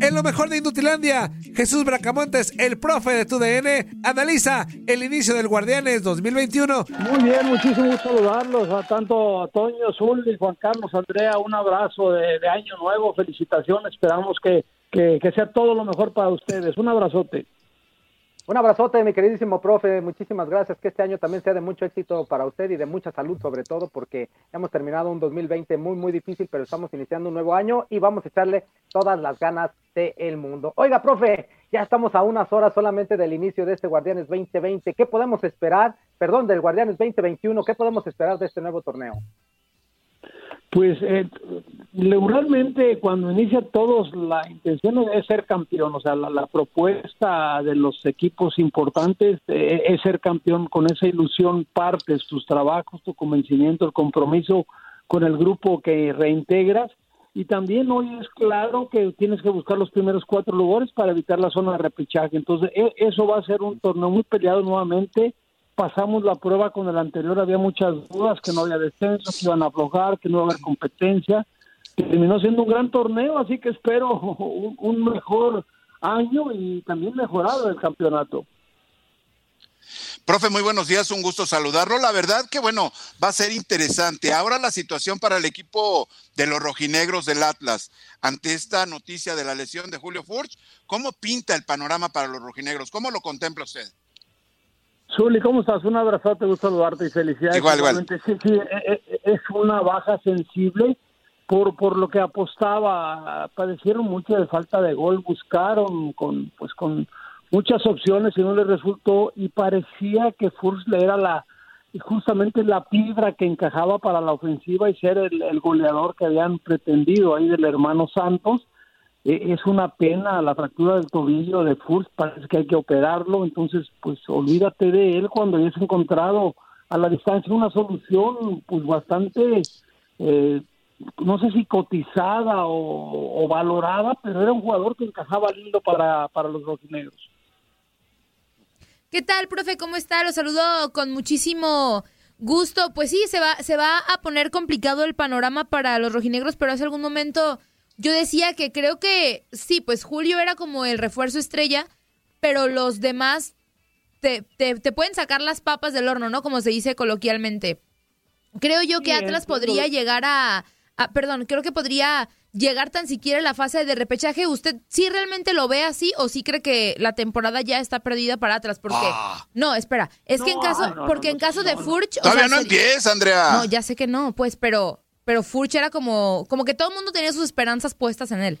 En lo mejor de Indutilandia, Jesús Bracamontes, el profe de tu DN, analiza el inicio del Guardianes 2021. Muy bien, muchísimo saludarlos a tanto a Toño Zul y Juan Carlos Andrea. Un abrazo de, año nuevo, felicitaciones. Esperamos que, que sea todo lo mejor para ustedes. Un abrazote. Un abrazote, mi queridísimo profe. Muchísimas gracias. Que este año también sea de mucho éxito para usted y de mucha salud, sobre todo, porque hemos terminado un 2020 muy, muy difícil, pero estamos iniciando un nuevo año y vamos a echarle todas las ganas del mundo. Oiga, profe, ya estamos a unas horas solamente del inicio de este Guardianes 2020. ¿Qué podemos esperar? Perdón, del Guardianes 2021. ¿Qué podemos esperar de este nuevo torneo? Pues eh, cuando inicia todos la intención es ser campeón, o sea, la, la propuesta de los equipos importantes eh, es ser campeón con esa ilusión, partes tus trabajos, tu convencimiento, el compromiso con el grupo que reintegras. Y también hoy es claro que tienes que buscar los primeros cuatro lugares para evitar la zona de repechaje, entonces e, eso va a ser un torneo muy peleado nuevamente pasamos la prueba con el anterior, había muchas dudas, que no había descenso, que iban a aflojar, que no iba a haber competencia. Terminó siendo un gran torneo, así que espero un, un mejor año y también mejorado el campeonato. Profe, muy buenos días, un gusto saludarlo. La verdad que bueno, va a ser interesante. Ahora la situación para el equipo de los rojinegros del Atlas ante esta noticia de la lesión de Julio Furch, ¿cómo pinta el panorama para los rojinegros? ¿Cómo lo contempla usted? Zuli, ¿cómo estás? Un abrazo, te gusto saludarte y felicidades. Igual, igual. Sí, sí, e- e- es una baja sensible por, por lo que apostaba. Padecieron mucho de falta de gol, buscaron con, pues, con muchas opciones y no les resultó y parecía que Furs le era la justamente la piedra que encajaba para la ofensiva y ser el, el goleador que habían pretendido ahí del hermano Santos eh, es una pena la fractura del tobillo de Furst, parece que hay que operarlo, entonces pues olvídate de él cuando hayas encontrado a la distancia una solución pues bastante, eh, no sé si cotizada o, o, valorada, pero era un jugador que encajaba lindo para, para los rojinegros. ¿Qué tal, profe? ¿Cómo está? Lo saludo con muchísimo gusto. Pues sí, se va, se va a poner complicado el panorama para los rojinegros, pero hace algún momento yo decía que creo que sí, pues Julio era como el refuerzo estrella, pero los demás te, te, te pueden sacar las papas del horno, ¿no? Como se dice coloquialmente. Creo yo que Sí, Atlas podría llegar a, a- Perdón, creo que podría llegar tan siquiera a la fase de repechaje. ¿Usted sí realmente lo ve así o sí cree que la temporada ya está perdida para Atlas? Porque. Ah. No, espera. Es que en caso. no, porque no, en caso de Furch. o Todavía sea, no empieza, Andrea. No, ya sé que no, pues, pero. Pero Furch era como. Como que todo el mundo tenía sus esperanzas puestas en él.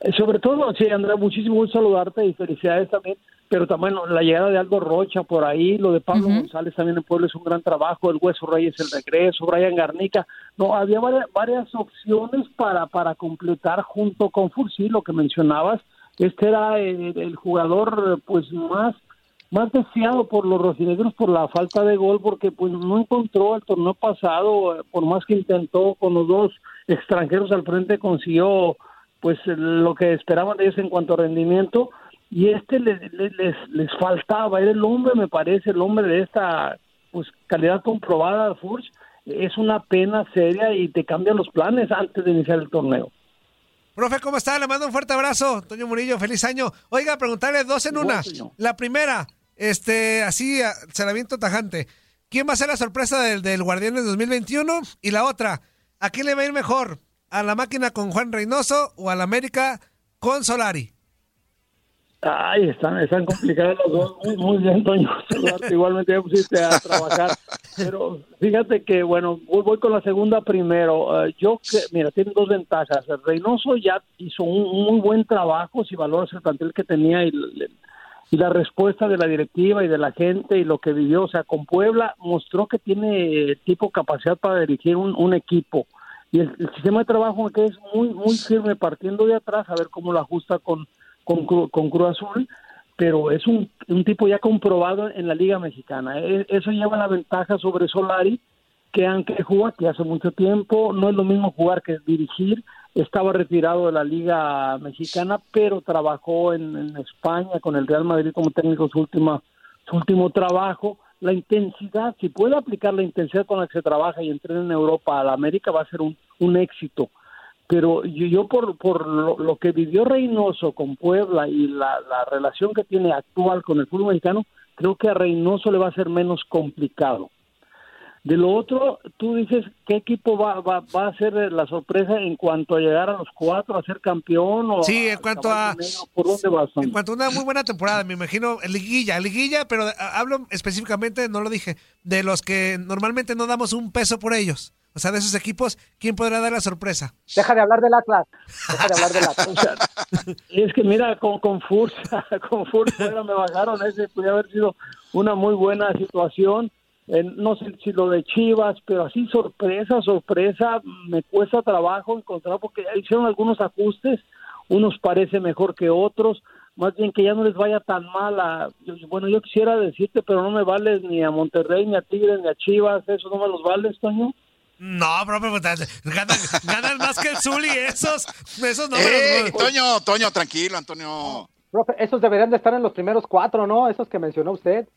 Eh, Sobre todo, sí, Andrea, muchísimo gusto saludarte y felicidades también. pero también la llegada de Aldo Rocha por ahí, lo de Pablo González también en Puebla es un gran trabajo, el Hueso Reyes el regreso, Brian Garnica, no, había varias, opciones para, para completar junto con Fursi, lo que mencionabas, este era el, jugador pues más más deseado por los rojinegros por la falta de gol porque pues no encontró el torneo pasado por más que intentó con los dos extranjeros al frente consiguió pues lo que esperaban de ellos en cuanto a rendimiento y este les, les, les faltaba, era el hombre, me parece, el hombre de esta pues calidad comprobada, Furch, es una pena seria y te cambian los planes antes de iniciar el torneo. Profe, ¿cómo está? Le mando un fuerte abrazo. Toño Murillo, feliz año. Oiga, preguntarle dos en una. La primera, este, así se la viento tajante. ¿Quién va a ser la sorpresa del, del Guardianes 2021? Y la otra, ¿a quién le va a ir mejor? ¿A la máquina con Juan Reynoso o a la América con Solari? Ay, están, están complicados los dos. Muy, muy bien, Toño. Igualmente ya pusiste a trabajar. Pero fíjate que, bueno, voy, con la segunda primero. Eh, yo, que, mira, tiene dos ventajas. Reynoso ya hizo un, muy buen trabajo, si valoras el plantel que tenía y, y la respuesta de la directiva y de la gente y lo que vivió. O sea, con Puebla mostró que tiene tipo capacidad para dirigir un, equipo. Y el, sistema de trabajo que es muy, muy firme, partiendo de atrás, a ver cómo lo ajusta con con, con Cruz Azul, pero es un, un tipo ya comprobado en la Liga Mexicana. E, eso lleva la ventaja sobre Solari, que aunque juega que hace mucho tiempo, no es lo mismo jugar que dirigir. Estaba retirado de la Liga Mexicana, pero trabajó en, España con el Real Madrid como técnico su, última, su último trabajo. La intensidad, si puede aplicar la intensidad con la que se trabaja y entrena en Europa a la América, va a ser un, un éxito pero yo, por, por lo, que vivió Reynoso con Puebla y la, relación que tiene actual con el fútbol mexicano, creo que a Reynoso le va a ser menos complicado. De lo otro, tú dices, ¿qué equipo va, va, va a ser la sorpresa en cuanto a llegar a los cuatro, a ser campeón? O sí, en cuanto a... ¿Por dónde vas? En cuanto a una muy buena temporada, me imagino, liguilla, liguilla, pero hablo específicamente, no lo dije, de los que normalmente no damos un peso por ellos. O sea, de esos equipos, ¿quién podrá dar la sorpresa? Deja de hablar del Atlas. Deja de hablar del Atlas. es que mira, con, con Fursa, con Fursa me bajaron ese, podría haber sido una muy buena situación. No sé si lo de Chivas, pero así sorpresa, sorpresa, me cuesta trabajo encontrar porque hicieron algunos ajustes, unos parece mejor que otros, más bien que ya no les vaya tan mal a, bueno, yo quisiera decirte, pero no me vales ni a Monterrey, ni a Tigres, ni a Chivas, eso no me los vales, Toño. No, profe, ganan, más que el Zuli, esos, esos no. Eh, Toño, Toño, tranquilo, Antonio. Profe, esos deberían de estar en los primeros cuatro, ¿no? Esos que mencionó usted.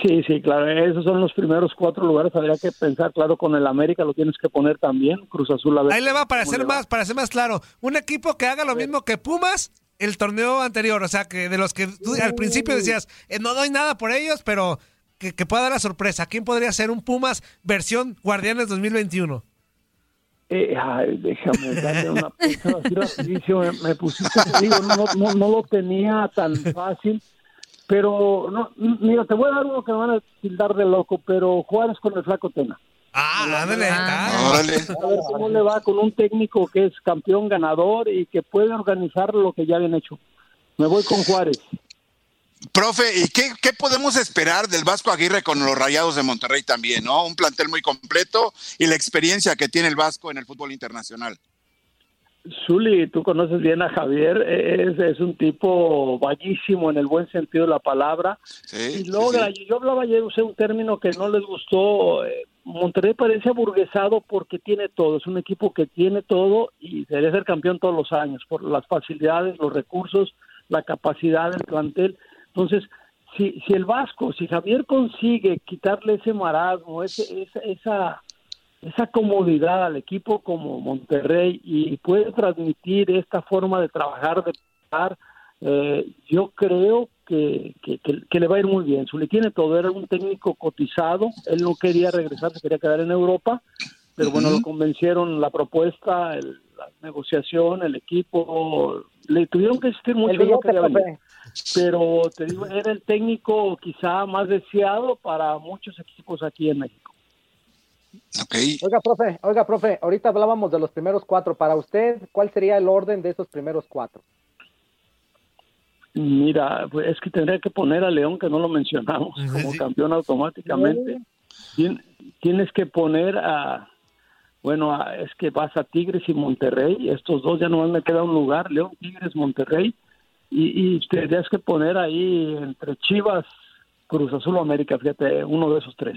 Sí, sí, claro, esos son los primeros cuatro lugares. Habría que pensar, claro, con el América lo tienes que poner también. Cruz Azul a ver. Ahí le va para ser más, para ser más claro. Un equipo que haga lo mismo que Pumas el torneo anterior, o sea, que de los que tú al principio decías, eh, no doy nada por ellos, pero que, pueda dar la sorpresa? ¿Quién podría ser un Pumas versión Guardianes 2021? Eh, ay, déjame darle una pensada así Me, pusiste, digo, no, no, lo tenía tan fácil, pero no, mira, te voy a dar uno que me van a tildar de loco, pero Juárez con el flaco Tena. Ah, ándale, A ver cómo le va con un técnico que es campeón ganador y que puede organizar lo que ya habían hecho. Me voy con Juárez. Profe, ¿y qué, podemos esperar del Vasco Aguirre con los Rayados de Monterrey también, no? Un plantel muy completo y la experiencia que tiene el Vasco en el fútbol internacional. Zuli, tú conoces bien a Javier, es, es un tipo ballísimo en el buen sentido de la palabra. y logra, yo hablaba ayer, usé un término que no les gustó. Eh, Monterrey parece aburguesado porque tiene todo, es un equipo que tiene todo y debe ser campeón todos los años por las facilidades, los recursos, la capacidad del plantel entonces, si, si el Vasco, si Javier consigue quitarle ese marasmo, ese, esa, esa, esa comodidad al equipo como Monterrey y puede transmitir esta forma de trabajar, de trabajar, eh, yo creo que, que, le va a ir muy bien. le tiene todo, era un técnico cotizado, él no quería regresar, se quería quedar en Europa, pero bueno, lo convencieron la propuesta, la negociación, el equipo, le tuvieron que existir mucho. El pero te digo, era el técnico quizá más deseado para muchos equipos aquí en México. Oiga, profe, oiga, profe, ahorita hablábamos de los primeros cuatro. Para usted, ¿cuál sería el orden de esos primeros cuatro? Mira, pues es que tendría que poner a León, que no lo mencionamos, como campeón automáticamente. tienes que poner a, bueno, es que vas a Tigres y Monterrey, estos dos ya no me queda un lugar, León, Tigres, Monterrey, y, y tendrías que poner ahí entre Chivas, Cruz Azul o América, fíjate, uno de esos tres.